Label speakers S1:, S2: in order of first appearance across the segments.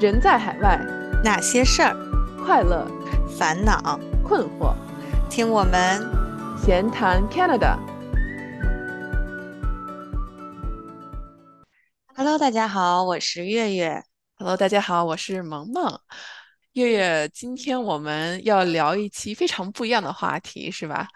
S1: 人在海外，
S2: 哪些事儿？
S1: 快乐、
S2: 烦恼、
S1: 困惑，
S2: 听我们
S1: 闲谈 Canada。
S2: Hello，大家好，我是月月。
S1: Hello，大家好，我是萌萌。月月，今天我们要聊一期非常不一样的话题，是吧？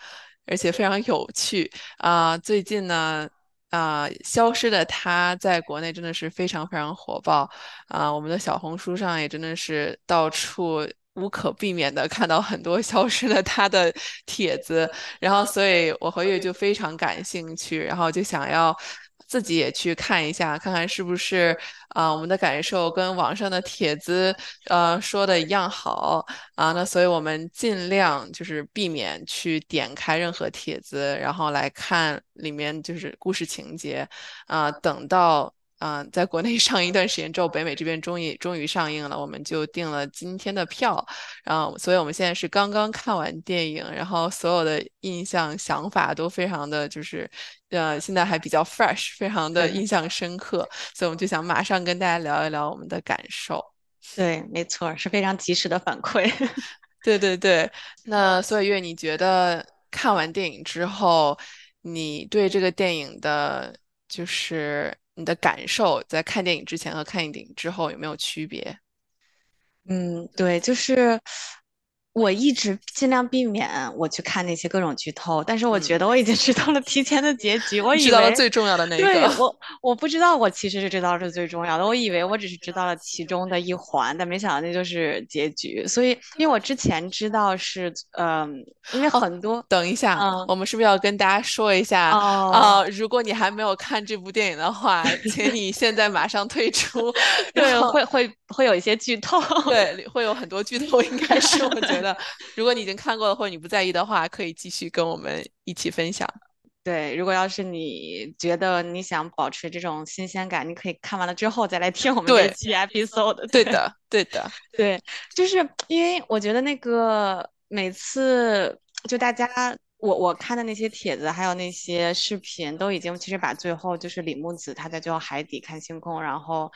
S1: 而且非常有趣啊、最近呢，啊、消失的她在国内真的是非常非常火爆啊、我们的小红书上也真的是到处无可避免的看到很多 消失的她的帖子，然后所以我和月就非常感兴趣，然后就想要。自己也去看一下，看看是不是啊、我们的感受跟网上的帖子呃说的一样好啊、那所以我们尽量就是避免去点开任何帖子，然后来看里面就是故事情节啊、等到。嗯、在国内 上映一段时间之后，北美这边终于终于上映了，我们就订了今天的票，然后，所以我们现在是刚刚看完电影，然后所有的印象、想法都非常的就是，呃，现在还比较 fresh，非常的印象深刻，所以我们就想马上跟大家聊一聊我们的感受。
S2: 对，没错，是非常及时的反馈。
S1: 对对对，那所以月，你觉得看完电影之后，你对这个电影的，就是你的感受，在看电影之前和看电影之后有没有区别？
S2: 嗯，对，就是我一直尽量避免我去看那些各种剧透，但是我觉
S1: 嗯
S2: 得我已经知道了提前的结局，我以
S1: 知道了最重要的那
S2: 对
S1: 个。
S2: 我我不知道，我其实是知道是最重要的，我以为我只是知道了其中的一环，但没想到那就是结局。所以，因为我之前知道是，嗯、因为很多，
S1: 等一下，
S2: 嗯
S1: 我们是不是要跟大家说一下
S2: 哦
S1: 啊、如果你还没有看这部电影的话，请你现在马上退出。
S2: 对，会会会有一些剧透。
S1: 对，会有很多剧透，应该是我觉得，如果你已经看过了或者你不在意的话，可以继续跟我们一起分享。
S2: 对，如果要是你觉得你想保持这种新鲜感，你可以看完了之后再来听我们
S1: 对
S2: 这期 episode。
S1: 对的，对的，
S2: 对，就是因为我觉得那个每次就大家我我看的那些帖子，还有那些视频，都已经其实把最后就是李木子他在最后海底看星空，然后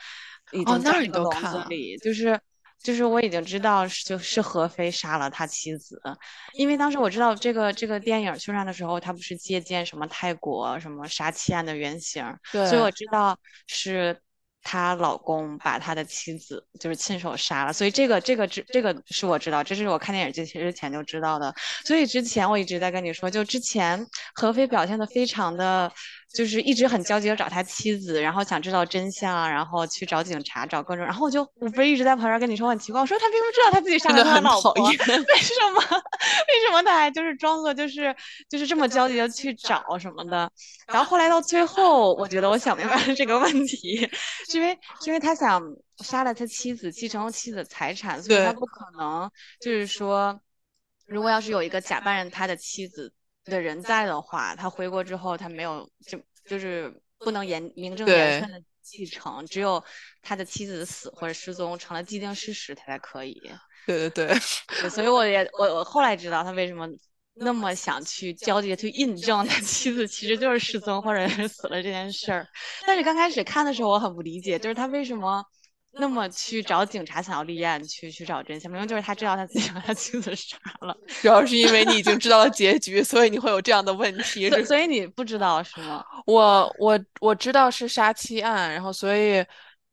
S2: 已
S1: 哦那儿你
S2: 经在那个笼
S1: 都看了
S2: 子里，就是。就是我已经知道是就是何非杀了他妻子，因为当时我知道这个这个电影宣传的时候，他不是借鉴什么泰国什么杀妻案的原型，所以我知道是她老公把他的妻子就是亲手杀了，所以这个这个这这个是我知道，这是我看电影之之前就知道的。所以之前我一直在跟你说，就之前何非表现的非常的，就是一直很焦急的找他妻子，然后想知道真相，然后去找警察，找各种，然后我就我不是一直在旁边跟你说很奇怪，我说他并不知道他自己杀了他老婆，为什么？为什么他还就是装作就是就是这么焦急的去找什么的？然后后来到最后，我觉得我想明白了这个问题，是因为是因为他想杀了他妻子，继承妻子的财产，所以他不可能就是说，如果要是有一个假扮他的妻子的人在的话，他回国之后他没有就就是不能言名正言顺的继承，只有他的妻子死或者失踪成了既定事实，他才可以。
S1: 对对对，
S2: 对，所以我也我我后来知道他为什么那么想去焦急的去印证他妻子其实就是失踪或者是死了这件事儿。但是刚开始看的时候我很不理解，就是他为什么那么去找警察想要立案去去找真相，明明就是他知道他自己把他妻子杀了，
S1: 主要是因为你已经知道了结局，所以你会有这样的问题。
S2: 所以
S1: 是
S2: 所以你不知道是吗？
S1: 我我我知道是杀妻案，然后所以，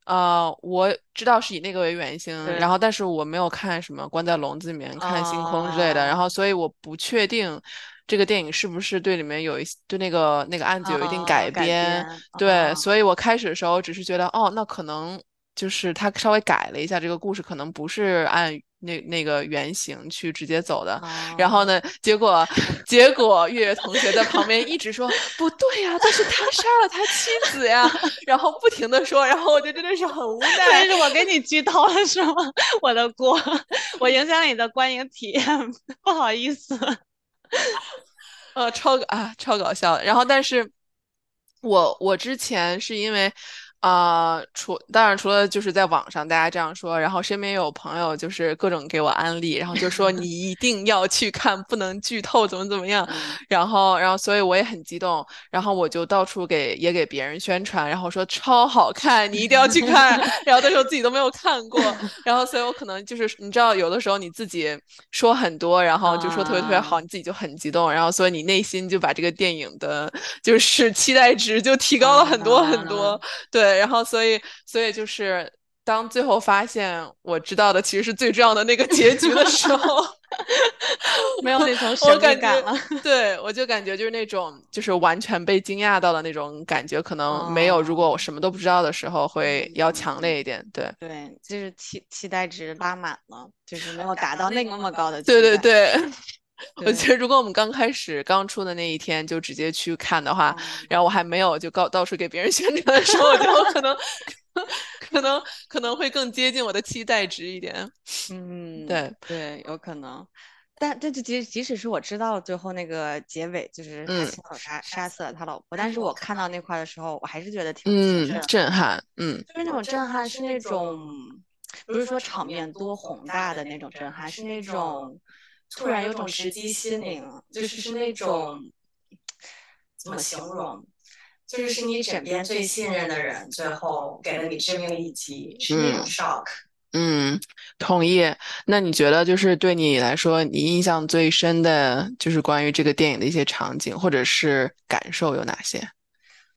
S1: 呃，我知道是以那个为原型，然后但是我没有看什么关在笼子里面看星空之类的，然
S2: 哦
S1: 后所以我不确定这个电影是不是对里面有一些对那个那个案子有一定
S2: 哦
S1: 改
S2: 改
S1: 编，
S2: 编
S1: 对，
S2: 哦
S1: 所以我开始的时候只是觉得，哦，那可能就是他稍微改了一下这个故事，可能不是按那那个原型去直接走的，然后
S2: 哦
S1: 呢，结果结果月月同学在旁边一直说不对呀，但是他杀了他妻子呀，然后不停的说，然后我就真的是很无奈
S2: 但
S1: 奈。
S2: 是我给你剧透了是吗？我的锅，我影响你的观影体验，不好意思。
S1: 呃，超啊，超搞笑的。然后，但是我我之前是因为，啊、除当然除了就是在网上大家这样说，然后身边有朋友就是各种给我安利，然后就说 你一定要去看，不能剧透，怎么怎么样，
S2: 嗯
S1: 然后然后所以我也很激动，然后我就到处给也给别人宣传，然后说超好看，你一定要去看，然后那时候自己都没有看过，然后所以我可能就是你知道，有的时候你自己说很多，然后就说特别特别好，
S2: 啊，
S1: 你自己就很激动，然后所以你内心就把这个电影的就是期待值就提高了很多很多。
S2: 啊，
S1: 对，然后所以所以就是当最后发现我知道的其实是最重要的那个结局的时候，
S2: 没有那层
S1: 我
S2: 神秘
S1: 感
S2: 了。
S1: 对，我就感觉就是那种就是完全被惊讶到的那种感觉，可能没有如果我
S2: 哦，
S1: 什么都不知道的时候会要强
S2: 嗯，
S1: 烈一点。对，
S2: 对，就是期期待值拉满了，就是没有 达到那个那么高的
S1: 对
S2: 期待。
S1: 对对。我觉
S2: 对，
S1: 得如果我们刚开始刚出的那一天就直接去看的话，
S2: 嗯
S1: 然后我还没有就告到处给别人宣传的时候，我就可能 可能可能会更接近我的期待值一点。
S2: 嗯，
S1: 对，
S2: 对，有可能。但这就即即使是我知道最后那个结尾，就是他
S1: 嗯
S2: 亲手杀杀死了他老婆，但是我看到那块的时候，我还是觉得挺震撼的。
S1: 震撼，嗯
S2: 就是那种震撼，是那种不是说场面多宏大的那种震撼，是那种突然有种直击心灵，就是是那种怎么形容？就是是你枕边最信任的人，最后给了你致命一击，是那种
S1: 嗯
S2: shock。
S1: 嗯，同意。那你觉得就是对你来说，你印象最深的就是关于这个电影的一些场景或者是感受有哪些？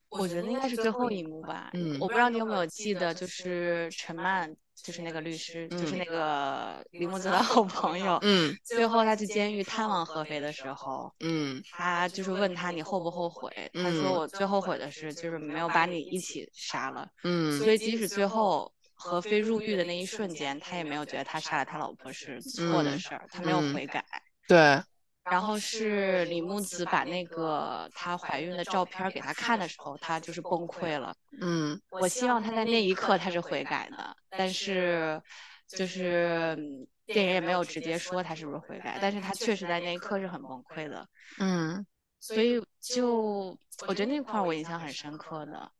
S2: 我觉得应该是最后一幕吧。
S1: 嗯
S2: 我不知道你有没有记得，就是陈曼，就是那个律师，就是
S1: 嗯
S2: 那个 李木泽的好朋友。
S1: 嗯
S2: 最后他去监狱探望合肥的时候，
S1: 嗯
S2: 他就是问他你后不后悔？他说
S1: 嗯
S2: 我最后悔的是就是没有把你一起杀了。
S1: 嗯
S2: 所以即使最后何非入狱的那一瞬间，他也没有觉得他杀了他老婆是错的
S1: 嗯
S2: 事儿，他没有
S1: 嗯
S2: 悔改。
S1: 对，
S2: 然后是李木子把那个她怀孕的照片给他看的时候，他就是崩溃了。
S1: 嗯
S2: 我希望他在那一刻他是悔改的，但是就是嗯电影也没有直接说他是不是悔改，但是他确实在那一刻是很崩溃的。
S1: 嗯
S2: 所以就我觉得那块儿我印象很深刻的，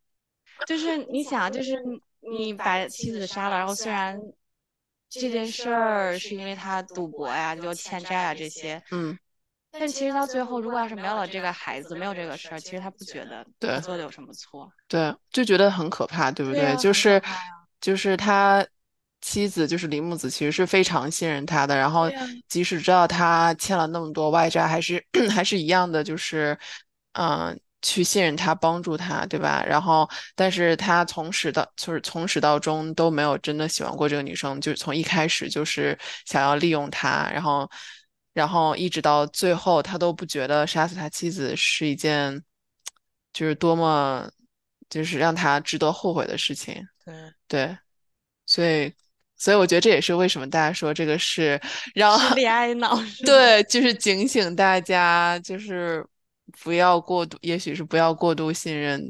S2: 就是你想，就是你把妻子杀了，然后虽然这件事儿是因为他赌博呀、就欠债啊这些，
S1: 嗯，
S2: 但其实到最后，如果要是没有了这个孩子，没有这个事儿，其实他不觉得
S1: 对
S2: 他做的有什么错。
S1: 对，就觉得很可怕，对不
S2: 对啊
S1: 就是就是他妻子就是李木子，其实是非常信任他的，然后即使知道他欠了那么多外债，还是 还是一样的，就是嗯、去信任他，帮助他，对吧？然后，但是他从始到就是从始到终都没有真的喜欢过这个女生，就是从一开始就是想要利用她，然后然后一直到最后，他都不觉得杀死他妻子是一件就是多么就是让他值得后悔的事情。
S2: 对，
S1: 对，所以所以我觉得这也是为什么大家说这个是 让
S2: 恋爱脑？
S1: 对，就是警醒大家，就是不要过度，也许是不要过度信任，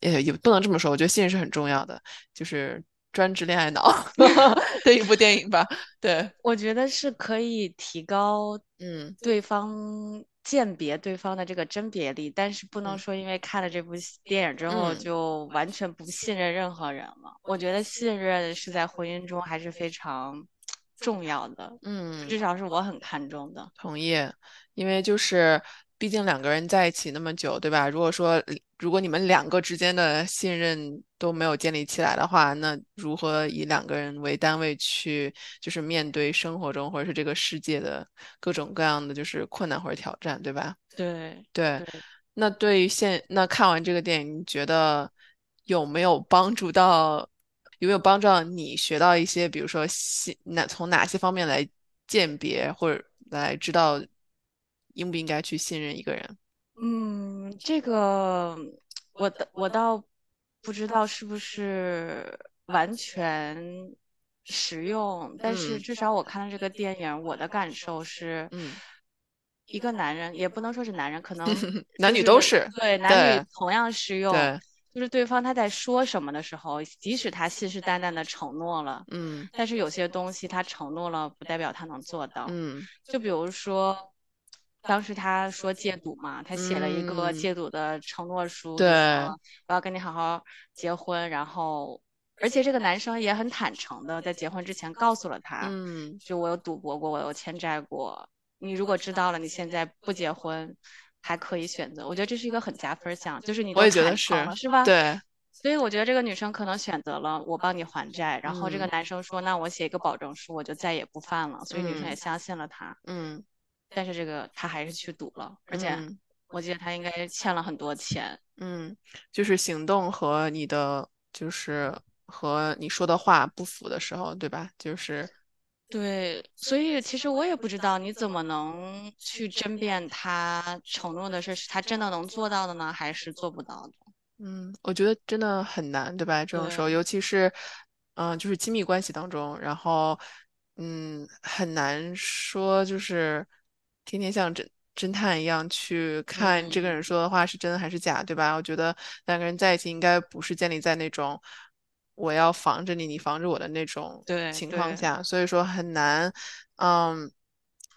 S1: 也也不能这么说，我觉得信任是很重要的，就是专职恋爱脑 的一部电影吧。对，
S2: 我觉得是可以提高
S1: 嗯
S2: 对方鉴别对方的这个甄别力，但是不能
S1: 嗯
S2: 说因为看了这部电影之后
S1: 嗯
S2: 就完全不信任任何人了。我觉得信任是在婚姻中还是非常 重要的，
S1: 嗯。
S2: 至少是我很看重的。
S1: 同意，因为就是毕竟两个人在一起那么久，对吧？如果说如果你们两个之间的信任都没有建立起来的话，那如何以两个人为单位去就是面对生活中或者是这个世界的各种各样的就是困难或者挑战，对吧？
S2: 对
S1: 对，
S2: 对，
S1: 那对于现那看完这个电影，你觉得有没有帮助到？有没有帮助到你学到一些，比如说信哪从哪些方面来鉴别或者来知道应不应该去信任一个人？
S2: 嗯，这个我的我倒不知道是不是完全实用，但是
S1: 嗯。
S2: 至少我看了这个电影，我的感受是，
S1: 嗯。
S2: 一个男人也不能说是男人，可能
S1: 男
S2: 就是
S1: 女都是，
S2: 对男女
S1: 对
S2: 同样适用。
S1: 对，
S2: 就是对方他在说什么的时候，即使他信誓旦旦的承诺了，
S1: 嗯。
S2: 但是有些东西他承诺了，不代表他能做到。
S1: 嗯。
S2: 就比如说，当时他说戒赌嘛，他写了一个
S1: 嗯，
S2: 戒赌的承诺书，
S1: 对，
S2: 我要跟你好好结婚，然后，而且这个男生也很坦诚的在结婚之前告诉了他，
S1: 嗯，
S2: 就我有赌博过，我有欠债过，你如果知道了，你现在不结婚还可以选择，我觉得这是一个很加分项，就是你都
S1: 我也觉得是，
S2: 坦诚了，是吧？
S1: 对，
S2: 所以我觉得这个女生可能选择了我帮你还债，然后这个
S1: 嗯。
S2: 男生说那我写一个保证书，我就再也不犯了，所以女生也
S1: 嗯。
S2: 相信了他。
S1: 嗯
S2: 但是这个他还是去赌了，而且
S1: 嗯
S2: 我记得他应该欠了很多钱。
S1: 嗯，就是行动和你的就是和你说的话不符的时候，对吧？就是
S2: 对，所以其实我也不知道你怎么能去争辩他承诺的事是他真的能做到的呢，还是做不到的？
S1: 嗯，我觉得真的很难，对吧？这种时候，尤其是，嗯、就是亲密关系当中，然后，嗯，很难说，就是天天像侦侦探一样去看这个人
S2: 嗯，
S1: 说的话是真还是假，对吧？我觉得两个人在一起应该不是建立在那种我要防着你，你防着我的那种情况下，所以说很难，嗯，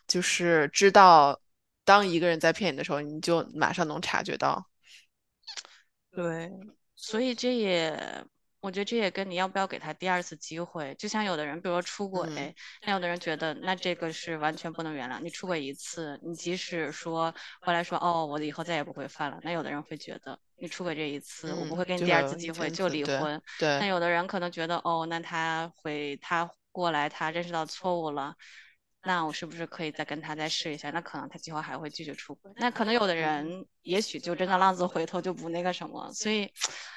S1: 就是知道当一个人在骗你的时候，你就马上能察觉到。
S2: 对，所以这也，我觉得这也跟你要不要给他第二次机会，就像有的人，比如说出轨，
S1: 嗯
S2: 那有的人觉得那这个是完全不能原谅。你出轨一次，你即使说后来说哦，我以后再也不会犯了，那有的人会觉得你出轨这一次，我不
S1: 嗯，
S2: 会给你第二次机会就离婚，
S1: 对。
S2: 那，有的人可能觉得哦，那他会他过来，他认识到错误了。那我是不是可以再跟他再试一下？那可能他今后还会继续出轨。那可能有的
S1: 嗯
S2: 人也许就真的浪子回头就不那个什么，所以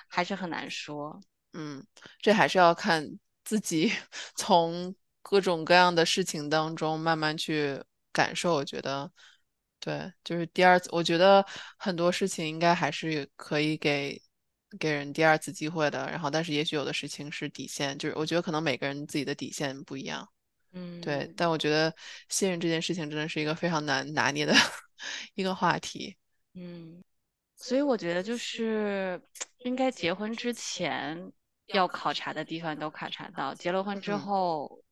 S2: 还是很难说。
S1: 嗯，这还是要看自己 从各种各样的事情当中慢慢去感受。我觉得，对，就是第二次，我觉得很多事情应该还是可以给给人第二次机会的。然后，但是也许有的事情是底线，就是我觉得可能每个人自己的底线不一样。嗯对，
S2: 嗯
S1: 但我觉得信任这件事情真的是一个非常难拿捏的 一个话题。
S2: 嗯。所以我觉得就是应该结婚之前要考察的地方都考察到，结了婚之
S1: 嗯
S2: 后，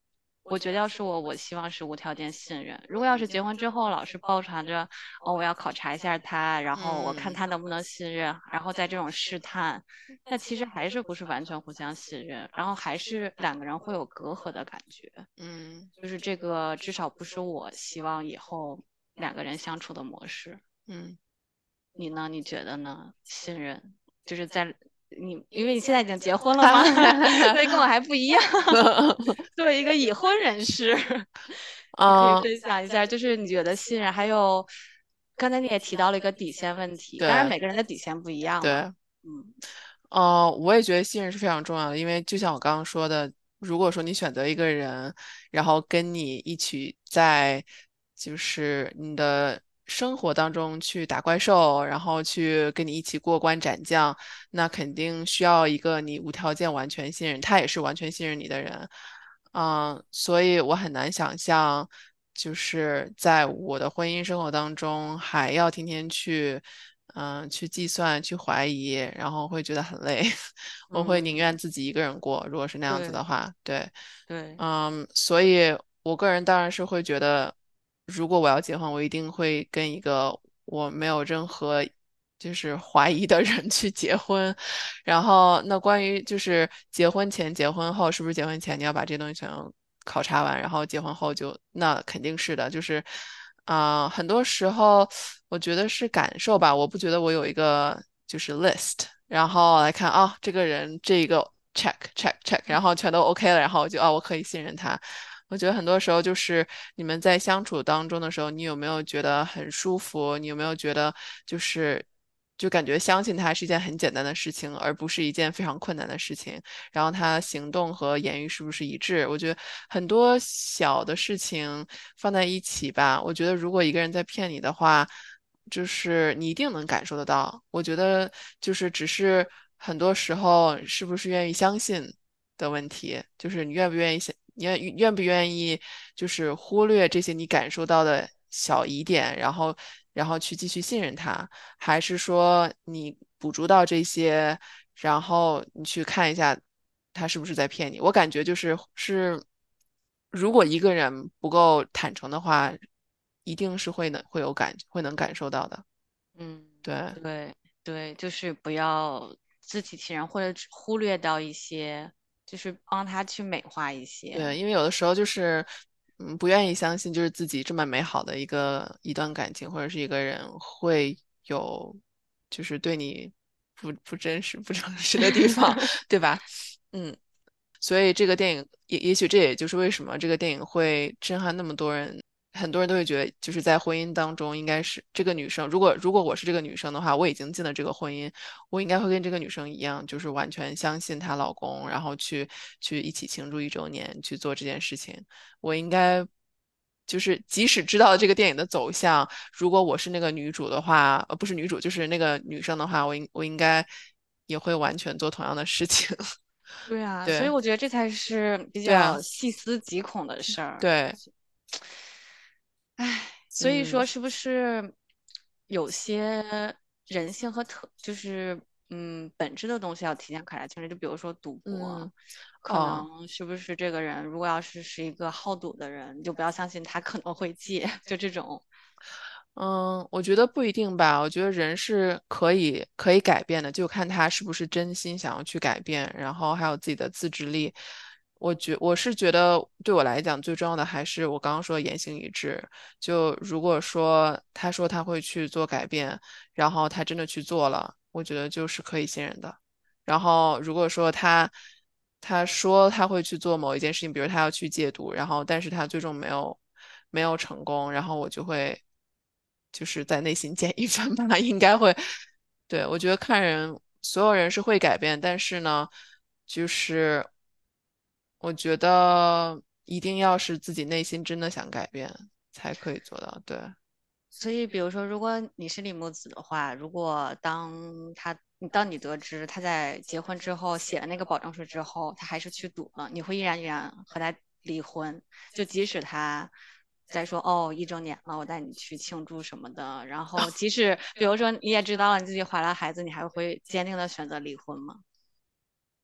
S2: 我觉得要是我，我希望是无条件信任。如果要是结婚之后老是抱团着哦，我要考察一下他，然后我看
S1: 嗯
S2: 他能不能信任，然后在这种试探，那其实还是不是完全互相信任，然后还是两个人会有隔阂的感觉。
S1: 嗯
S2: 就是这个至少不是我希望以后两个人相处的模式。
S1: 嗯。
S2: 你呢？你觉得呢？信任就是在你，因为你现在已经结婚了嘛？所以跟我还不一样。作为一个已婚人士，你可以
S1: 嗯，
S2: 分享一下，就是你觉得信任，还有刚才你也提到了一个底线问题，当然每个人的底线不一样。
S1: 对，
S2: 嗯
S1: 呃，我也觉得信任是非常重要的，因为就像我刚刚说的，如果说你选择一个人，然后跟你一起在就是你的生活当中去打怪兽，然后去跟你一起过关斩将，那肯定需要一个你无条件完全信任，他也是完全信任你的人。嗯，所以我很难想象，就是在我的婚姻生活当中还要天天去。嗯，去计算、去怀疑，然后会觉得很累。我会宁愿
S2: 嗯，
S1: 自己一个人过，如果是那样子的
S2: 对
S1: 话，对，
S2: 对，
S1: 嗯，所以我个人当然是会觉得，如果我要结婚，我一定会跟一个我没有任何就是怀疑的人 去结婚。然后，那关于就是结婚前、结婚后，是不是结婚前你要把这些东西全都考察完，然后结婚后就那肯定是的，就是啊、很多时候我觉得是感受吧，我不觉得我有一个就是 list，然后来看啊、这个人这个 check check check，然后全都 OK 了，然后我就啊我可以信任他。我觉得很多时候就是你们在相处当中的时候，你有没有觉得很舒服？你有没有觉得就是就感觉相信他是一件很简单的事情，而不是一件非常困难的事情？然后他行动和言语是不是一致？我觉得很多小的事情放在一起吧，我觉得如果一个人在骗你的话，就是你一定能感受得到。我觉得就是只是很多时候是不是愿意相信的问题，就是你愿不愿意想，你愿愿不愿意就是忽略这些你感受到的小疑点，然后然后去继续信任他。还是说你捕捉到这些，然后你去看一下他是不是在骗你？我感觉就是是，如果一个人不够坦诚的话，一定是会能会有感会能感受到的。
S2: 嗯，
S1: 对
S2: 对对，就是不要自欺欺人，或者忽略到一些，就是帮他去美化一些。
S1: 对，因为有的时候就是嗯不愿意相信，就是自己这么美好的一个一段感情或者是一个人会有就是对你不不真实不诚实的地方，对吧？嗯。所以这个电影也也许这也就是为什么这个电影会震撼那么多人，很多人都会觉得就是在婚姻当中应该是这个女生，如果如果我是这个女生的话，我已经进了这个婚姻，我应该会跟这个女生一样，就是完全相信她老公，然后去去一起庆祝一周年，去做这件事情。我应该就是即使知道这个电影的走向，如果我是那个女主的话，呃，不是女主，就是那个女生的话，我应我应该也会完全做同样的事情。
S2: 对啊，所以我觉得这才是比较细思极恐的事儿。
S1: 对，
S2: 唉，所以
S1: 嗯
S2: 说是不是有些人性和特，就是嗯本质的东西要提前看清楚？就比如说赌博，
S1: 嗯
S2: 可
S1: 哦。
S2: 能是不是这个人如果要是是一个好赌的人，你就不要相信他可能会戒，就这种。
S1: 嗯，我觉得不一定吧。我觉得人是可以可以改变的，就看他是不是真心想要去改变，然后还有自己的自制力。我觉我是觉得，对我来讲最重要的还是我刚刚说言行一致。就如果说他说他会去做改变，然后他真的去做了，我觉得就是可以信任的。然后如果说他他说他会去做某一件事情，比如他要去戒毒，然后但是他最终没有没有成功，然后我就会就是在内心减一分吧，应该会。对，我觉得看人，所有人是会改变，但是呢，就是我觉得一定要是自己内心真的想改变才可以做到。对，
S2: 所以，比如说，如果你是李木子的话，如果当他，你当你得知他在结婚之后写了那个保证书之后，他还是去赌了，你会毅然决然和他离婚，就即使他再说哦一周年了，我带你去庆祝什么的，然后即使比如说你也知道了你自己怀了孩子，你还会坚定的选择离婚吗？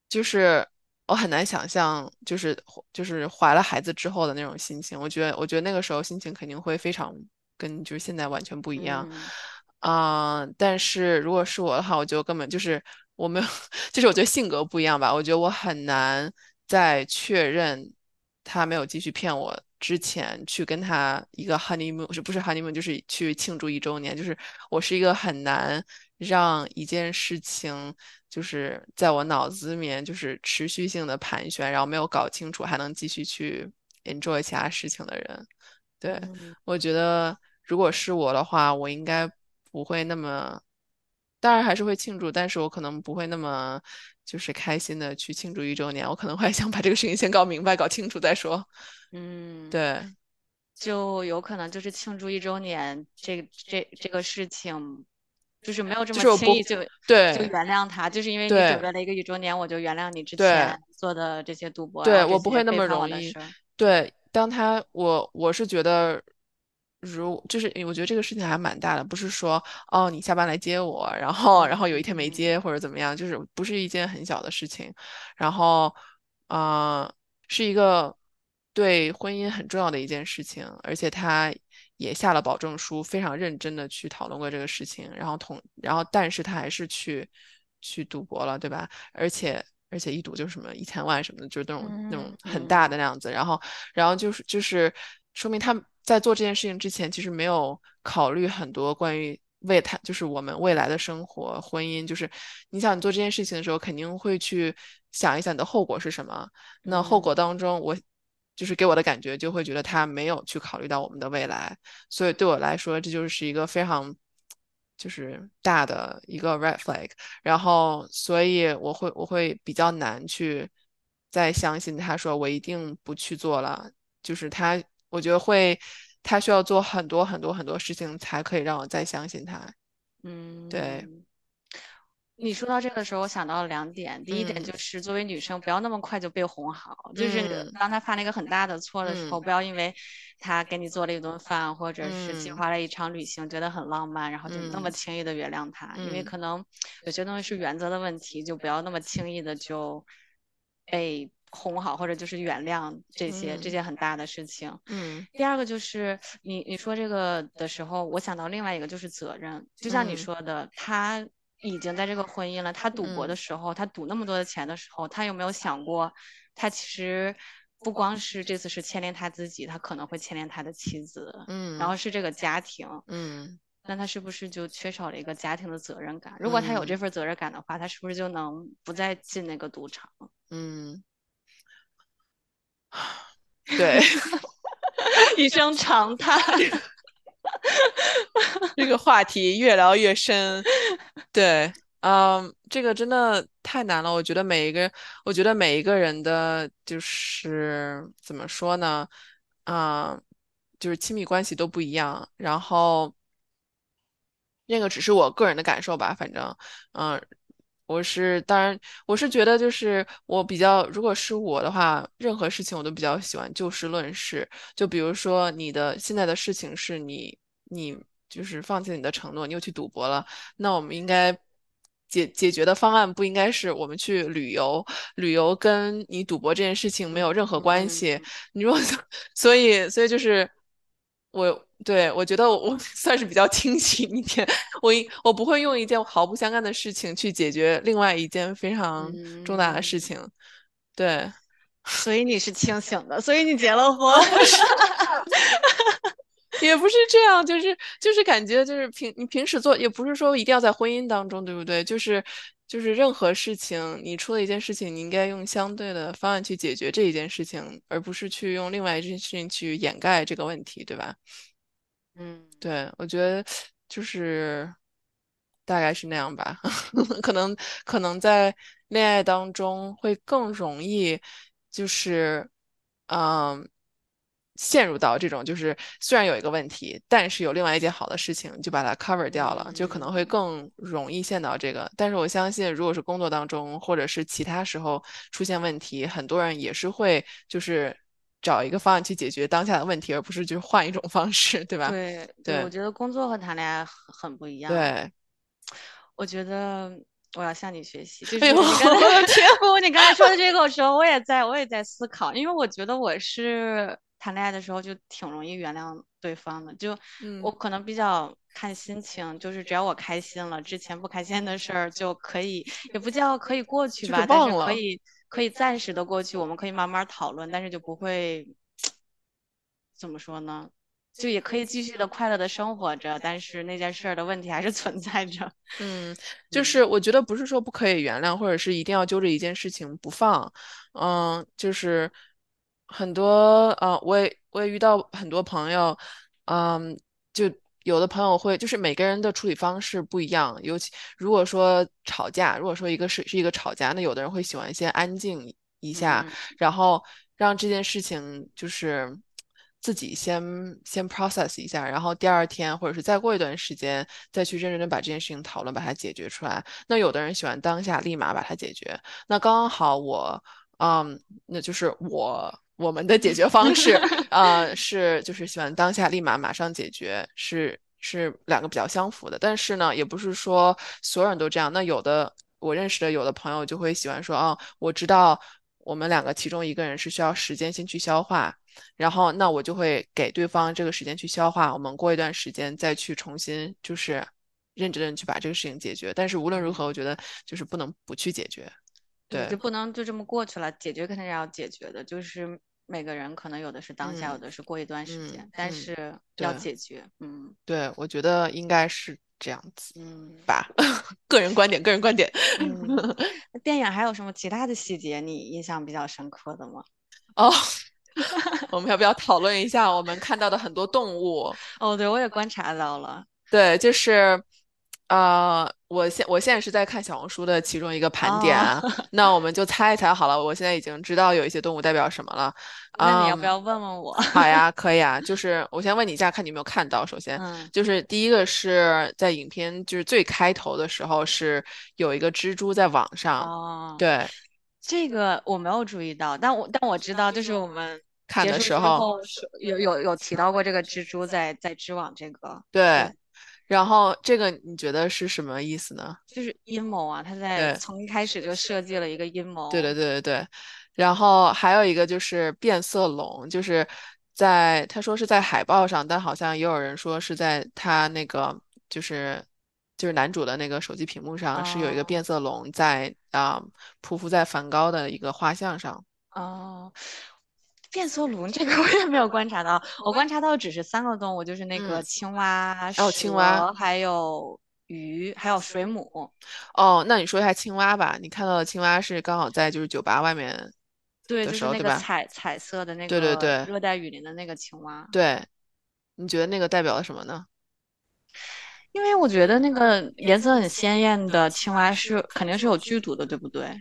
S1: 就是我很难想象，就是就是怀了孩子之后的那种心情。我觉得，我觉得那个时候心情肯定会非常跟就是现在完全不一样。
S2: 嗯
S1: 啊、但是如果是我的话，我就根本就是我没有，就是我觉得性格不一样吧。我觉得我很难在确认他没有继续骗我之前去跟他一个 honeymoon，是不是 honeymoon，就是去庆祝一周年。就是我是一个很难让一件事情就是在我脑子里面就是持续性的盘旋，然后没有搞清楚还能继续去 enjoy 其他事情的人。对，
S2: 嗯
S1: 我觉得如果是我的话，我应该不会那么，当然还是会庆祝，但是我可能不会那么就是开心的去庆祝一周年，我可能会 想把这个事情先搞明白、搞清楚再说。
S2: 嗯。
S1: 对，
S2: 就有可能就是庆祝一周年这这这个事情，就是没有这么轻易就对就
S1: 对
S2: 原谅他，就是因为你准备了一个一周年，我就原谅你之前做的这些赌博，
S1: 对，我不会那么容易。对，当他我我是觉得，如就是我觉得这个事情还蛮大的，不是说哦你下班来接我，然后然后有一天没
S2: 嗯
S1: 接或者怎么样，就是不是一件很小的事情，然后呃是一个对婚姻很重要的一件事情，而且他也下了保证书，非常认真的去讨论过这个事情，然后同然后但是他还是去去赌博了，对吧？而且而且一赌就是什么一千万什么的，就是那种那种
S2: 嗯
S1: 很大
S2: 嗯
S1: 的那样子。然后然后就是就是说明他在做这件事情之前，其实没有考虑很多关于未他就是我们未来的生活、婚姻。就是你想你做这件事情的时候，肯定会去想一想你的后果是什么。那后
S2: 嗯
S1: 果当中，我就是给我的感觉就会觉得他没有去考虑到我们的未来。所以对我来说，这就是一个非常就是大的一个 red flag。然后，所以我会我会比较难去再相信他说我一定不去做了。就是他，我觉得会，他需要做很多很多很多事情才可以让我再相信他。
S2: 嗯对，你说到这个的时候，我想到了两点。第一点
S1: 嗯。
S2: 就是，作为女生，不要那么快就被哄好。就是
S1: 嗯。
S2: 当他犯了一个很大的错的时候，
S1: 嗯。
S2: 不要因为他给你做了一顿饭，或者是计
S1: 嗯。
S2: 划了一场旅行，觉得很浪漫，然后就那么
S1: 嗯。
S2: 轻易的原谅他。因为
S1: 嗯。
S2: 可能有些东西是原则的问题，就不要那么轻易的就被哄好，或者就是原谅这些这
S1: 嗯。
S2: 些很大的事情。
S1: 嗯。
S2: 第二个就是你你说这个的时候，我想到另外一个就是责任，就像你
S1: 嗯。
S2: 说的，他已经在这个婚姻了，他赌博的
S1: 嗯
S2: 时候，他赌那么多的钱的时候，他有没有想过，他其实不光是这次是牵连他自己，他可能会牵连他的妻子，嗯然
S1: 嗯
S2: 后是这个家庭。
S1: 嗯
S2: 那他是不是就缺少了一个家庭的责任感？如果他有这
S1: 嗯
S2: 份责任感的话，他是不是就能不再进那个赌场？
S1: 嗯，对，
S2: 一声长叹。
S1: 这个话题越聊越深。对，嗯，这个真的太难了。我觉得每一个，我觉得每一个人的就是怎么说呢？嗯、就是亲密关系都不一样。然后那个只是我个人的感受吧，反正，嗯、我是当然，我是觉得就是我比较，如果是我的话，任何事情我都比较喜欢就事论事。就比如说你的现在的事情是你你就是放弃了你的承诺，你又去赌博了，那我们应该解解决的方案不应该是我们去旅游，旅游跟你赌博这件事情没有任何关系。
S2: 嗯
S1: 你如果 所以所以就是我对我觉得我我 算是比较清醒一点，我一我不会用一件毫不相干的事情去解决另外一件非常重大的事
S2: 嗯
S1: 情。对，
S2: 所以你是清醒的，所以你结了 婚。
S1: 也不是这样，就是就是感觉就是平你平时做，也不是说一定要在婚姻当中，对不对？就是就是任何事情，你出了一件事情，你应该用相对的方案去解决这一件事情，而不是去用另外一件事情去掩盖这个问题，对吧？
S2: 嗯，
S1: 对，我觉得就是大概是那样吧，可能可能在恋爱当中会更容易，就是嗯，陷入到这种就是虽然有一个问题，但是有另外一件好的事情就把它 cover 掉了，就可能会
S2: 嗯。
S1: 更容易陷到这个。但是我相信，如果是工作当中或者是其他时候出现问题，很多人也是会就是找一个方案去解决当下的问题，而不是就是换一种方式，对吧？
S2: 对
S1: 对
S2: 我觉得工作和谈恋爱很很不一样。
S1: 对，
S2: 我觉得我要向你学习，就
S1: 哎呦
S2: 是你刚才
S1: 我的天
S2: 不，你刚才说的这个时候，我也在我也在思考，因为我觉得我是谈恋爱的时候就挺容易原谅对方的，就我
S1: 嗯
S2: 可能比较看心情，就是只要我开心了，之前不开心的事儿就可以，也不叫可以过去
S1: 就是
S2: 吧，但是可以可以暂时的过去，我们可以慢慢讨论，但是就不会怎么说呢？就也可以继续的快乐的生活着，但是那件事儿的问题还是存在着。
S1: 嗯，就是我觉得不是说不可以原谅，或者是一定要揪着一件事情不放，嗯，就是很多呃，我也我也遇到很多朋友，嗯，就有的朋友会，就是每个人的处理方式不一样，尤其如果说吵架，如果说一个是是一个吵架，那有的人会喜欢先安静一下，
S2: 嗯
S1: 然后让这件事情就是自己先先 process 一下，然后第二天或者是再过一段时间再去认真的把这件事情讨论，把它解决出来。那有的人喜欢当下立马把它解决，那刚刚好我，嗯，那就是我。我们的解决方式，呃，是就是喜欢当下立马马上解决，是是两个比较相符的。但是呢，也不是说所有人都这样。那有的我认识的有的朋友就会喜欢说，哦，我知道我们两个其中一个人是需要时间先去消化，然后那我就会给对方这个时间去消化，我们过一段时间再去重新就是认真的去把这个事情解决。但是无论如何，我觉得就是不能不去解决。对
S2: 就不能就这么过去了，解决肯定是要解决的，就是每个人可能有的是当下，
S1: 嗯
S2: 有的是过一段时
S1: 嗯
S2: 间，但
S1: 嗯
S2: 是要解决，嗯
S1: 对，我觉得应该是这样子
S2: 嗯
S1: 吧，个人观点，个人观点。
S2: 嗯。电影还有什么其他的细节你印象比较深刻的吗？
S1: 哦，我们要不要讨论一下我们看到的很多动物？
S2: 哦，对，我也观察到了。
S1: 对，就是，呃，我现我现在是在看小红书的其中一个盘点啊，那我们就猜一猜好了。我现在已经知道有一些动物代表什么了。啊
S2: 那你要不要问问我？
S1: 好呀，可以啊。就是我先问你一下，看你有没有看到。首先，
S2: 嗯，
S1: 就是第一个是在影片就是最开头的时候是有一个蜘蛛在网上，
S2: 哦，
S1: 对，
S2: 这个我没有注意到，但我但我知道，就是我们
S1: 看的时候
S2: 有有有提到过这个蜘蛛在在织网这个，
S1: 对。然后这个你觉得是什么意思呢？
S2: 就是阴谋啊，他在从一开始就设计了一个阴谋。
S1: 对对对对对，然后还有一个就是变色龙，就是在他说是在海报上，但好像也有人说是在他那个就是就是男主的那个手机屏幕上是有一个
S2: 哦
S1: 变色龙在啊、匍匐在梵高的一个画像上。
S2: 哦，变色龙这个我也没有观察到，我观察到只是三个动物，就是那个
S1: 嗯，
S2: 青蛙、
S1: 还有青蛙。
S2: 还有鱼，还有水母。
S1: 哦，那你说一下青蛙吧。你看到的青蛙是刚好在就是酒吧外面
S2: 对，就是那个？彩彩色的那
S1: 个对对
S2: 对热带雨林的那个青蛙。
S1: 对，你觉得那个代表了什么呢？
S2: 因为我觉得那个颜色很鲜艳的青蛙是肯定是有剧毒的，对不对？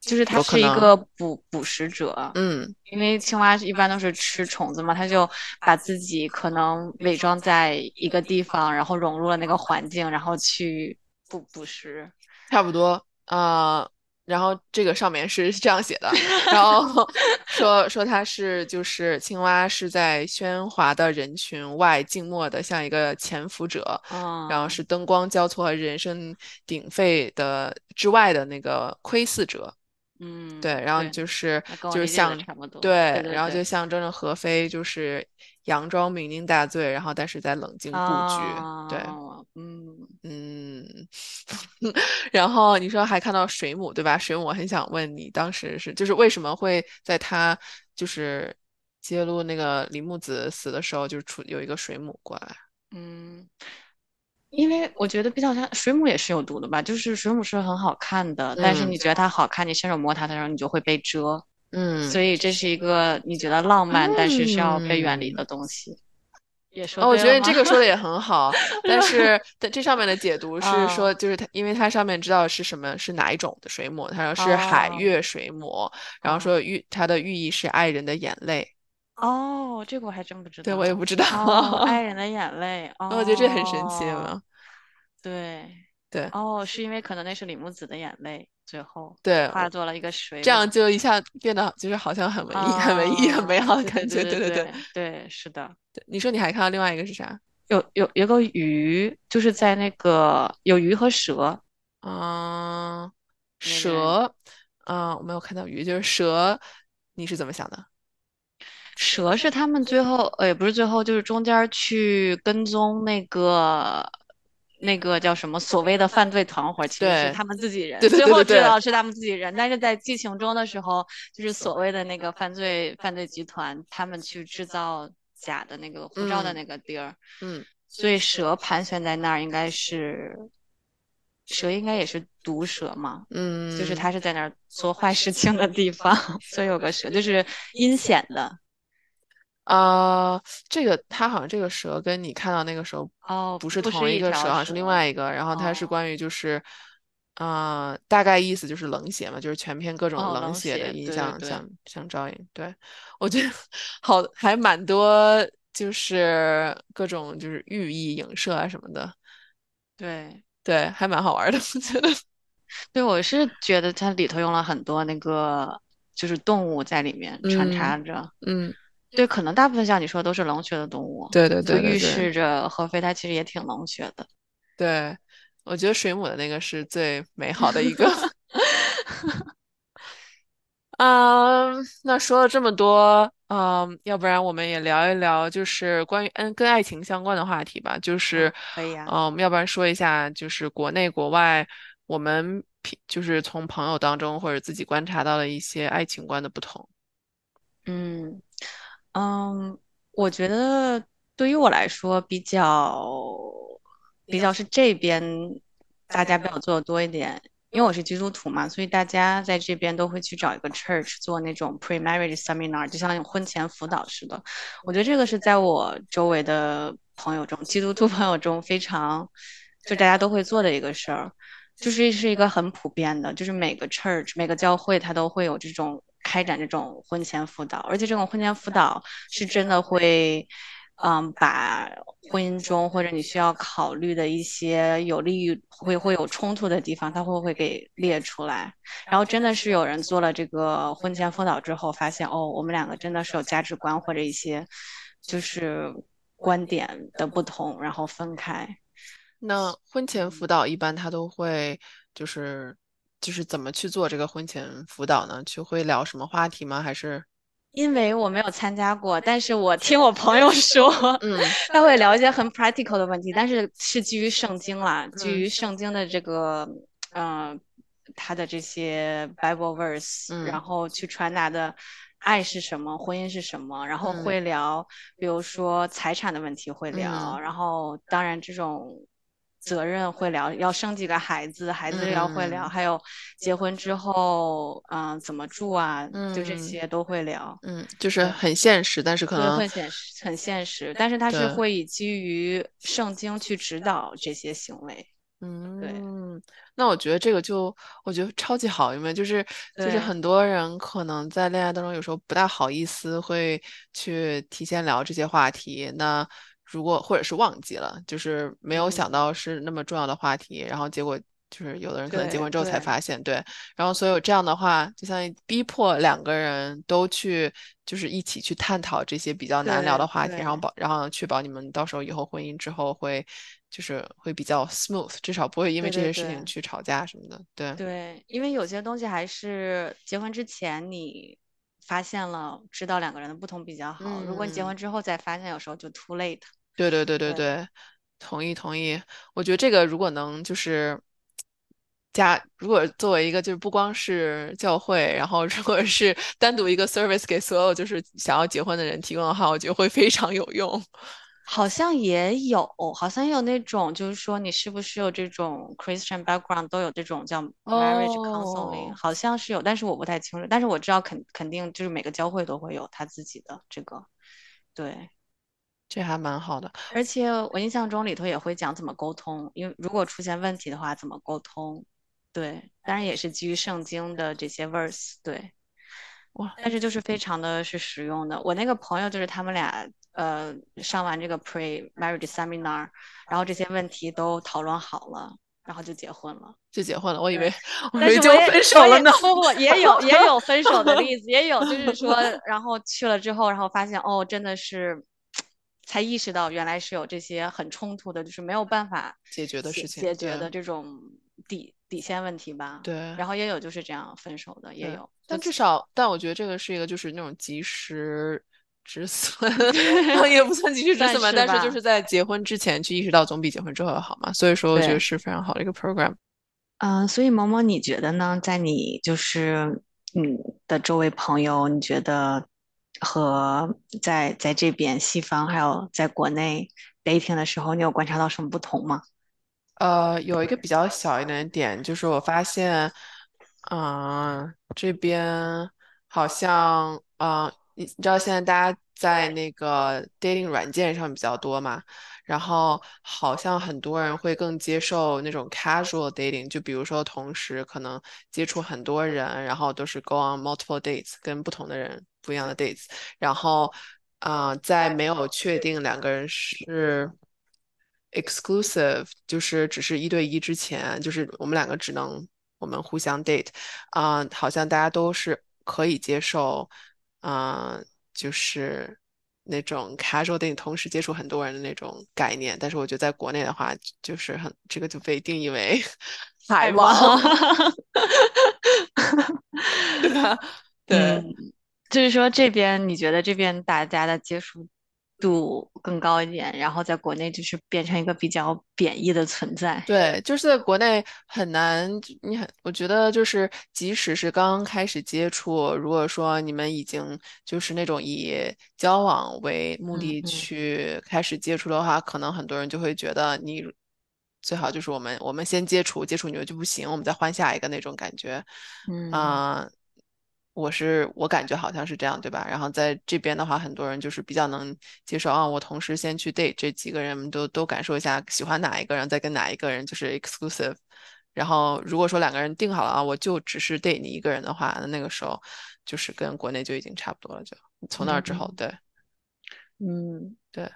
S2: 就是它。是一个捕捕食者，
S1: 嗯，
S2: 因为青蛙一般都是吃虫子嘛，它就把自己可能伪装在一个地方，然后融入了那个环境，然后去捕捕食。
S1: 差不多。呃，然后这个上面是这样写的，然后 说说它是就是青蛙是在喧哗的人群外静默的像一个潜伏者，然后
S2: 嗯
S1: 是灯光交错和人声鼎沸的之外的那个窥视者。对，
S2: 嗯，
S1: 然后，就是就是像。
S2: 对
S1: 对，然后就
S2: 对对。
S1: 象征着何非就是佯装酩酊大醉，然后但是在冷静布局。对，
S2: 啊，嗯，
S1: 嗯，然后你说还看到水母，对吧？水母，我很想问你，当时是就是为什么会在他就是揭露那个李木子死的时候，就是出有一个水母过来？
S2: 嗯，因为我觉得比较像水母也是有毒的吧，就是水母是很好看的，但是
S1: 嗯
S2: 你觉得它好看，你伸手摸它的时候，你就会被蛰，
S1: 嗯
S2: 所以这是一个你觉得浪漫，但是是要被远离
S1: 嗯。
S2: 的东西。也说
S1: 哦，我觉得你？这个 说的也很好，但是 在这上面的解读是说，
S2: 哦
S1: 就是它，因为它上面知道是什么是哪一种的水母，它说是海
S2: 哦
S1: 月水母，然后
S2: 哦
S1: 说寓它的寓意是爱人的眼泪。
S2: 哦这个我还真不知道
S1: 对我也不知道。
S2: 爱人的眼泪哦
S1: 我觉得这很神奇
S2: 对
S1: 对。
S2: 哦是因为可能那是李木子的眼泪最后
S1: 对
S2: 化作了一个水
S1: 这样就一下变得就是好像很文艺很文艺很美好的感觉
S2: 对对
S1: 对对
S2: 是的。
S1: 对你说你还看到另外一个是啥？
S2: 有有有个鱼就是在那个有鱼和蛇啊
S1: 蛇嗯我没有看到鱼就是蛇你是怎么想的？
S2: 蛇是他们最后呃也不是最后，就是中间去跟踪那个那个叫什么所谓的犯罪团伙，其实是
S1: 对，
S2: 他们自己
S1: 对
S2: 人。最后知道是他们自己人，但是在剧情中的时候，就是所谓的那个犯罪犯罪集团，他们去制造假的那个护照的
S1: 嗯
S2: 那个地儿，
S1: 嗯
S2: 所以蛇盘旋在那儿，应该是蛇应该也是毒蛇嘛，嗯就是
S1: 嗯
S2: 它是在那儿做坏事情的地方，所以有个蛇，就是阴险的。
S1: 啊、这个它好像这个蛇跟你看到那个时候
S2: 哦，
S1: 不是
S2: 不
S1: 同一个蛇，好像是另外一个。然后它是
S2: 哦
S1: 关于就是，啊、大概意思就是冷血嘛，就是全篇各种
S2: 哦，
S1: 冷
S2: 冷血，
S1: 血的印象像像照应。对，我觉得好还蛮多，就是各种就是寓意影射啊什么的，
S2: 对
S1: 对，还蛮好玩的，我觉得。
S2: 对，我是觉得它里头用了很多那个就是动物在里面穿
S1: 嗯
S2: 插着。
S1: 嗯，
S2: 对，可能大部分像你说都是冷血的动物，
S1: 对对对预
S2: 示着合肥它其实也挺冷血的。
S1: 对，我觉得水母的那个是最美好的一个。嗯，那说了这么多，嗯，要不然我们也聊一聊，就是关于嗯跟爱情相关的话题吧。就
S2: 嗯，
S1: 是，
S2: 可以啊。
S1: 嗯，要不然说一下，就是国内国外，我们平就是从朋友当中或者自己观察到的一些爱情观的不同。
S2: 嗯嗯，我觉得对于我来说比较比较是这边大家比较做的多一点，因为我是基督徒嘛，所以大家在这边都会去找一个 church 做那种 pre-marriage seminar，就像婚前辅导似的。我觉得这个是在我周围的朋友中，基督徒朋友中非常就大家都会做的一个事儿。就是是一个很普遍的，就是每个 church 每个教会它都会有这种开展这种婚前辅导，而且这种婚前辅导是真的会，嗯，把婚姻中或者你需要考虑的一些有利于会会有冲突的地方，他会会给列出来，然后真的是有人做了这个婚前辅导之后，发现哦，我们两个真的是有价值观或者一些就是观点的不同，然后分开。
S1: 那婚前辅导一般他都会就是就是怎么去做这个婚前辅导呢？去会聊什么话题吗？还是
S2: 因为我没有参加过，但是我听我朋友说，
S1: 嗯
S2: 他会聊一些很 practical 的问题，但是是基于圣经啦，基于
S1: 嗯
S2: 圣经的这个，嗯、他的这些 Bible verse，然
S1: 嗯
S2: 后去传达的爱是什么，婚姻是什么，然后
S1: 嗯
S2: 会聊，比如说财产的问题会聊，
S1: 嗯
S2: 然后当然这种。责任会聊，要生几个孩子，孩子要会聊，
S1: 嗯。
S2: 还有结婚之后，嗯、怎么住啊，就这
S1: 嗯。
S2: 些都会聊。
S1: 嗯，就是很现实，但是可，能
S2: 很现实，很现实，但是他是会以基于圣经去指导这些行为。嗯对。
S1: 嗯，那我觉得这个就我觉得超级好，因为就是就是很多人可能在恋爱当中有时候不大好意思会去提前聊这些话题，那如果或者是忘记了，就是没有想
S2: 嗯
S1: 到是那么重要的话题，然后结果就是有的人可能结婚之后才发现，对，然后所以有这样的话，就相当于逼迫两个人都去就是一起去探讨这些比较难聊的话题，然后保然后确保你们到时候以后婚姻之后会就是会比较 smooth，至少不会因为这些事情去吵架什么的。对，
S2: 对，因为有些东西还是结婚之前你发现了，知道两个人的不同比较好。如果你结
S1: 嗯
S2: 婚之后再发现，有时候就 too late。
S1: 对对对对
S2: 对
S1: 对，同意同意。我觉得这个如果能就是加，如果作为一个就是不光是教会，然后如果是单独一个 service 给所有就是想要结婚的人提供的话，我觉得会非常有用。
S2: 好像也有，好像有那种，就是说你是不是有这种 Christian background，都有这种叫 marriage counseling，
S1: 哦，
S2: 好像是有，但是我不太清楚。但是我知道肯肯定就是每个教会都会有他自己的这个，对。
S1: 这还蛮好的。
S2: 而且我印象中里头也会讲怎么沟通，因为如果出现问题的话，怎么沟通？对，当然也是基于圣经的这些 verse，对。
S1: 哇，
S2: 但是就是非常的是实用的。我那个朋友就是他们俩呃上完这个 pre marriage seminar，然后这些问题都讨论好了，然后就结婚了。
S1: 就结婚了，我以为我以为就
S2: 但是我也
S1: 分手了呢。
S2: 不不，也有也有分手的例子，也有 就是说，然后去了之后，然后发现哦，真的是才意识到原来是有这些很冲突的，就是没有办法
S1: 解决的事情
S2: 解决的这种底底线问题吧。
S1: 对
S2: 然后也有就是这样分手的，也有。
S1: 但至少，但我觉得这个是一个就是那种及时止损 也不算及时止损吧，但是就是在结婚之前去意识到，总比结婚之后要好嘛。所以说，我觉得是非常好的一个 program。
S2: 嗯，所以萌萌，你觉得呢？在你就是你的周围朋友，你觉得和在在这边西方还有在国内 dating 的时候，你有观察到什么不同吗？
S1: 呃，有一个比较小一点的点，就是我发现，嗯、这边好像，嗯、你你知道现在大家在那个 dating 软件上比较多嘛，然后好像很多人会更接受那种 casual dating，就比如说同时可能接触很多人，然后都是 go on multiple dates，跟不同的人不一样的 dates，然后，呃，在没有确定两个人是 exclusive，就是只是一对一之前，就是我们两个只能我们互相 date，啊、好像大家都是可以接受，啊、就是那种 casual dating，同时接触很多人的那种概念。但是我觉得在国内的话，就是很这个就被定义为 海王，对吧？对。
S2: 嗯，就是说这边你觉得这边大家的接触度更高一点，然后在国内就是变成一个比较贬义的存在。
S1: 对，就是在国内很难，你很，我觉得就是即使是刚刚开始接触，如果说你们已经就是那种以交往为目的去开始接触的话，可能很多人就会觉得你最好就是我们我们先接触，接触你就不行，我们再换下一个那种感觉。
S2: 嗯
S1: 啊、我是我感觉好像是这样，对吧？然后在这边的话，很多人就是比较能接受啊，我同时先去 date 这几个人都都感受一下喜欢哪一个人，再跟哪一个人就是 exclusive。然后如果说两个人定好了啊，我就只是 date 你一个人的话，那那个时候就是跟国内就已经差不多了，就从那儿之后，对
S2: 嗯，
S1: 对。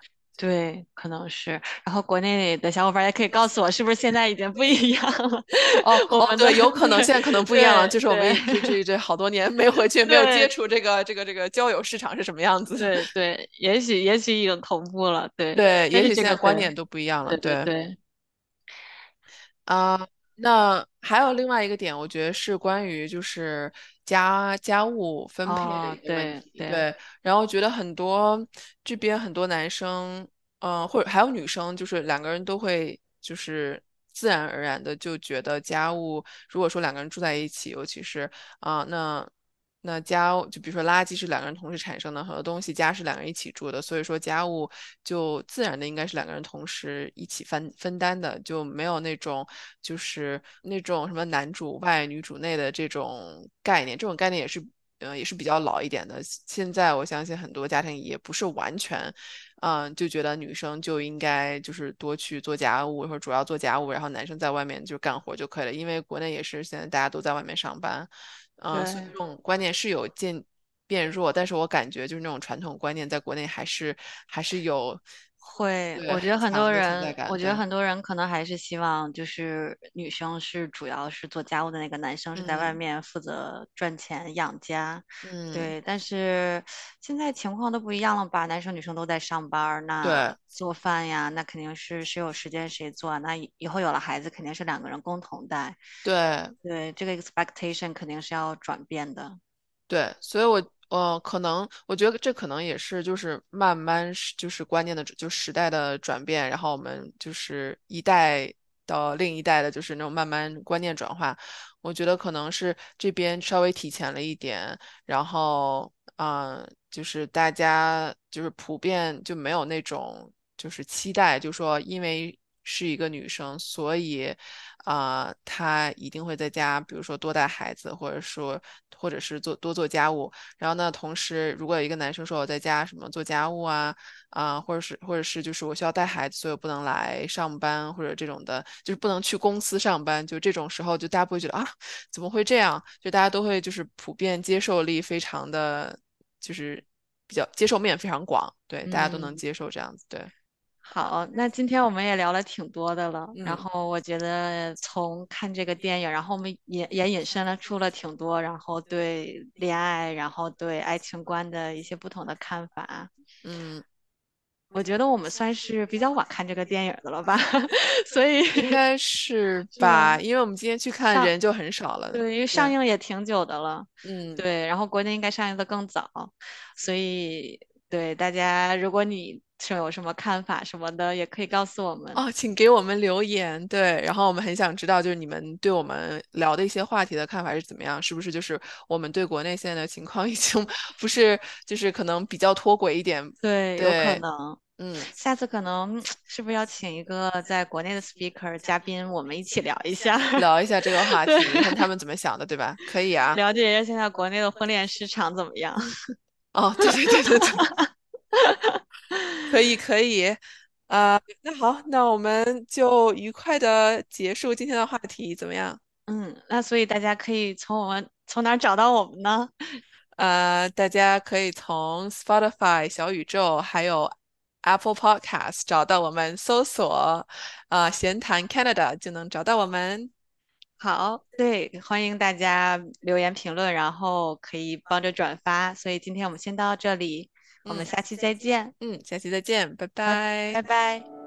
S2: 对，可能是。然后国内的小伙伴也可以告诉我，是不是现在已经不一样了？
S1: 哦哦，对，有可能现在可能 不一样了，
S2: 对
S1: 就是我们这这这好多年没回去，没有
S2: 对
S1: 接触这个这个这个交友市场是什么样子。
S2: 对对，也许也许已经同步了，对。
S1: 对，也许现在观点都不一样了。
S2: 对对对，
S1: 啊，那还有另外一个点，我觉得是关于就是家家务分配的
S2: 哦，
S1: 一个问题，
S2: 对对
S1: 对。然后觉得很多这边很多男生，嗯、或者还有女生，就是两个人都会就是自然而然的就觉得家务，如果说两个人住在一起，尤其是啊、那那家就比如说垃圾是两个人同时产生的，很多东西家是两个人一起住的，所以说家务就自然的应该是两个人同时一起分分担的，就没有那种就是那种什么男主外女主内的这种概念，这种概念也是。呃，也是比较老一点的。现在我相信很多家庭也不是完全，嗯、就觉得女生就应该就是多去做家务，或者主要做家务，然后男生在外面就干活就可以了。因为国内也是现在大家都在外面上班，嗯，所以，这种观念是有渐变弱，但是我感觉就是那种传统观念在国内还是还是有，
S2: 会，我觉得很多人，我觉得，很多人可能还是希望，就是女生是主要是做家务的那个，男生是在外
S1: 嗯
S2: 面负责赚钱养家。
S1: 嗯，
S2: 对，但是现在情况都不一样了吧？男生女生都在上班儿，那做饭呀，那肯定是谁有时间谁做啊那以以后有了孩子，肯定是两个人共同带。
S1: 对。
S2: 对，这个 expectation 肯定是要转变的。
S1: 对，所以我呃，可能我觉得这可能也是就是慢慢就是观念的就时代的转变，然后我们就是一代到另一代的，就是那种慢慢观念转化。我觉得可能是这边稍微提前了一点，然后嗯、就是大家就是普遍就没有那种就是期待，就说因为是一个女生，所以啊、她一定会在家，比如说多带孩子，或者说或者是做多做家务。然后呢，同时如果有一个男生说我在家什么做家务啊啊、或者是或者是就是我需要带孩子，所以我不能来上班或者这种的，就是不能去公司上班，就这种时候，就大家不会觉得啊怎么会这样？就大家都会就是普遍接受力非常的，就是比较接受面非常广，对，大家都能
S2: 嗯。
S1: 接受这样子，对，
S2: 好，那今天我们也聊了挺多的了，然
S1: 嗯
S2: 后我觉得从看这个电影，然后我们也也引申了出了挺多，然后对恋爱，然后对爱情观的一些不同的看法。
S1: 嗯，
S2: 我觉得我们算是比较晚看这个电影的了吧，所以
S1: 应该是
S2: 是吧？
S1: 因为我们今天去看
S2: 上，
S1: 人就很少了，
S2: 对，因为上，映也挺久的了，
S1: 嗯。
S2: 对，然后国内应该上映的更早，所以对大家，如果你是有什么看法什么的，也可以告诉我们。
S1: 哦，请给我们留言，对，然后我们很想知道，就是你们对我们聊的一些话题的看法是怎么样，是不是就是我们对国内现在的情况已经 不是，就是可能比较脱轨一点，
S2: 对，有可，能。
S1: 嗯，
S2: 下次可能 是不是要请一个在国内的 speaker 嘉宾，我们一起聊一下，
S1: 聊一下这个话，题，看他们怎么想的，对吧？可以啊，
S2: 了解一下现在国内的婚恋市场怎么样。
S1: 哦，对对对对对，可以可以，啊、那好，那我们就愉快的结束今天的话题，怎么样？
S2: 嗯，那所以大家可以从我们从哪儿找到我们呢？
S1: 呃，大家可以从 Spotify、小宇宙还有 Apple Podcast 找到我们，搜索呃“闲谈 Canada” 就能找到我们。
S2: 好，对，欢迎大家留言评论，然后可以帮着转发。所以今天我们先到这里，我们
S1: 嗯
S2: 下期再见，
S1: 嗯，下期再见，拜
S2: 拜
S1: 拜。
S2: 拜拜。